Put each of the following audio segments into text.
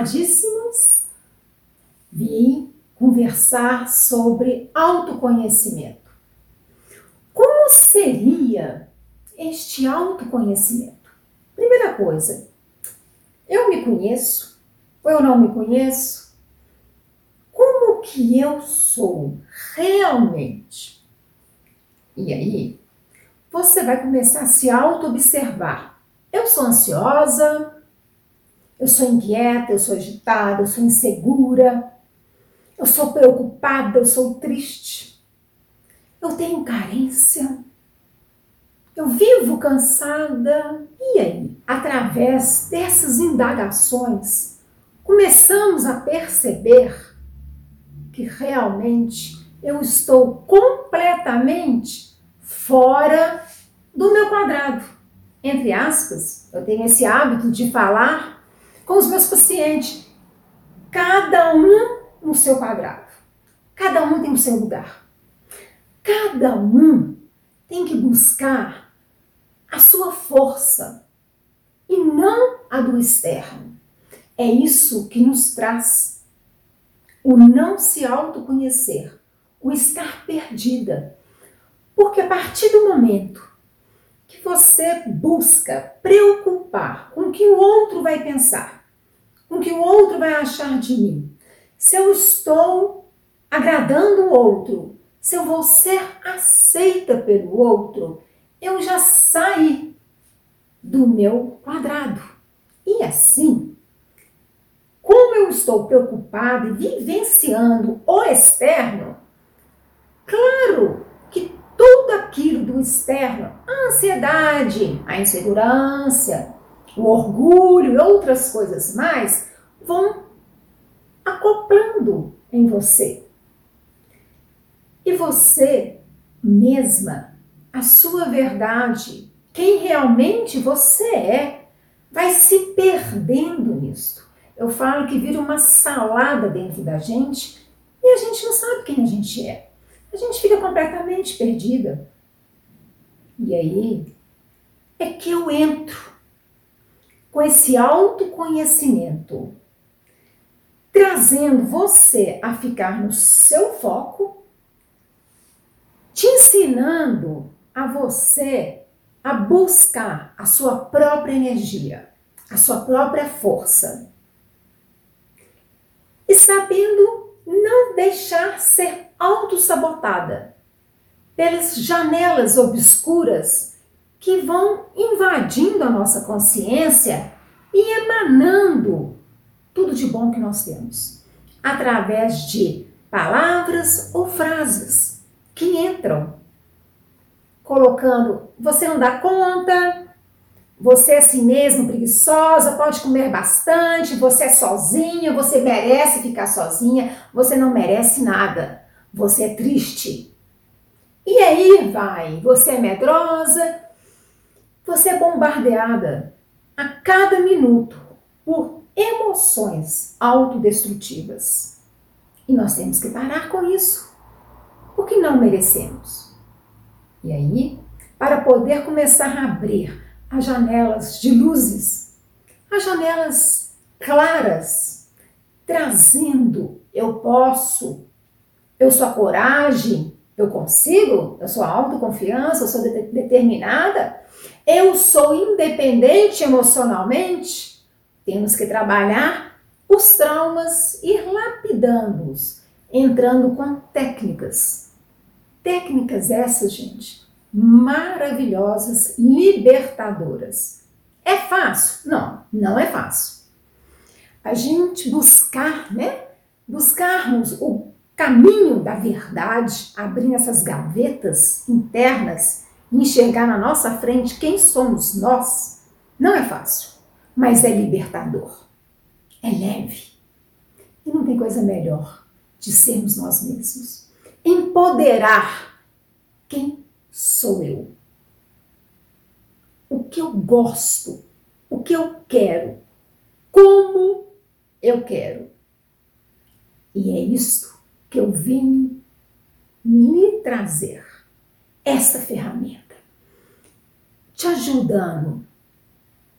prezadíssimos, vim conversar sobre autoconhecimento. Como seria este autoconhecimento? Primeira coisa, eu me conheço ou eu não me conheço? Como que eu sou realmente? E aí, você vai começar a se auto-observar. Eu sou ansiosa, eu sou inquieta, eu sou agitada, eu sou insegura, eu sou preocupada, eu sou triste, eu tenho carência, eu vivo cansada. E aí, através dessas indagações, começamos a perceber que realmente eu estou completamente fora do meu quadrado. Entre aspas, eu tenho esse hábito de falar com os meus pacientes. Cada um no seu quadrado. Cada um tem o seu lugar. Cada um tem que buscar a sua força e não a do externo. É isso que nos traz o não se autoconhecer, o estar perdida. Porque a partir do momento que você busca preocupar com o que o outro vai pensar, com o que o outro vai achar de mim. Se eu estou agradando o outro, se eu vou ser aceita pelo outro, eu já saí do meu quadrado. E assim, como eu estou preocupada e vivenciando o externo, claro que tudo aquilo do externo, a ansiedade, a insegurança, o orgulho e outras coisas mais vão acoplando em você. E você mesma, a sua verdade, quem realmente você é, vai se perdendo nisso. Eu falo que vira uma salada dentro da gente e a gente não sabe quem a gente é. A gente fica completamente perdida. E aí é que eu entro com esse autoconhecimento, trazendo você a ficar no seu foco, te ensinando a você a buscar a sua própria energia, a sua própria força. E sabendo não deixar ser autossabotada pelas janelas obscuras que vão invadindo a nossa consciência e emanando tudo de bom que nós temos, através de palavras ou frases que entram, colocando: você não dá conta, você é assim mesmo preguiçosa, pode comer bastante, você é sozinha, você merece ficar sozinha, você não merece nada, você é triste. E aí vai, você é medrosa, você é bombardeada a cada minuto por emoções autodestrutivas. E nós temos que parar com isso, porque não merecemos. E aí, para poder começar a abrir as janelas de luzes, as janelas claras, trazendo eu posso, eu sou a coragem, eu consigo, eu sou a autoconfiança, eu sou de determinada, eu sou independente emocionalmente, temos que trabalhar os traumas, ir lapidando-os, entrando com técnicas. Técnicas essas, gente, maravilhosas, libertadoras. É fácil? Não, não é fácil. A gente buscar, né? Buscarmos o caminho da verdade, abrindo essas gavetas internas enxergar na nossa frente quem somos nós, não é fácil, mas é libertador. É leve. E não tem coisa melhor de sermos nós mesmos. Empoderar quem sou eu. O que eu gosto, o que eu quero, como eu quero. E é isto que eu vim lhe trazer esta ferramenta, te ajudando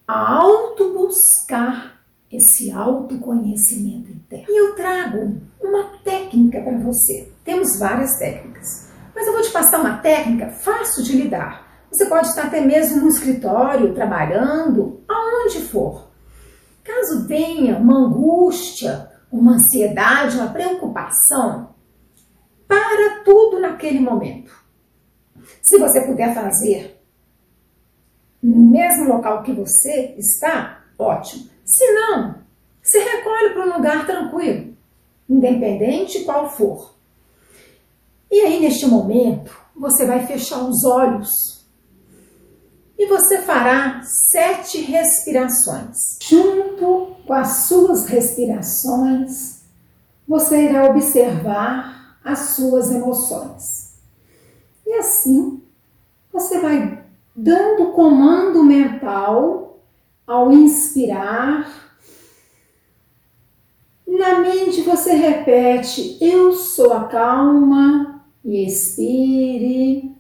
a auto-buscar esse autoconhecimento interno. E eu trago uma técnica para você. Temos várias técnicas, mas eu vou te passar uma técnica fácil de lidar. Você pode estar até mesmo no escritório, trabalhando, aonde for. Caso venha uma angústia, uma ansiedade, uma preocupação, para tudo naquele momento. Se você puder fazer no mesmo local que você está, ótimo. Se não, se recolhe para um lugar tranquilo, independente qual for. E aí, neste momento, você vai fechar os olhos e você fará sete respirações. Junto com as suas respirações, você irá observar as suas emoções. E assim, você vai dando comando mental ao inspirar. Na mente você repete: Eu sou a calma, e expire.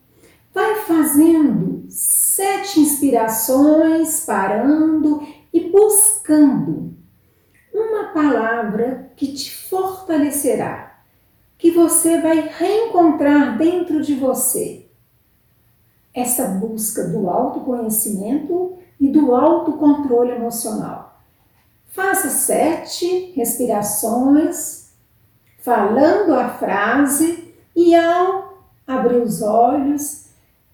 Vai fazendo sete inspirações, parando e buscando uma palavra que te fortalecerá, que você vai reencontrar dentro de você. Essa busca do autoconhecimento e do autocontrole emocional. Faça sete respirações, falando a frase, e ao abrir os olhos,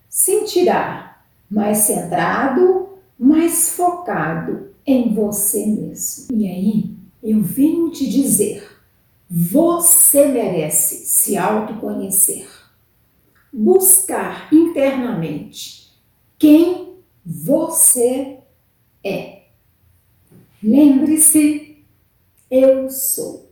sentirá mais centrado, mais focado em você mesmo. E aí, eu venho te dizer: você merece se autoconhecer, buscar internamente quem você é. Lembre-se, eu sou.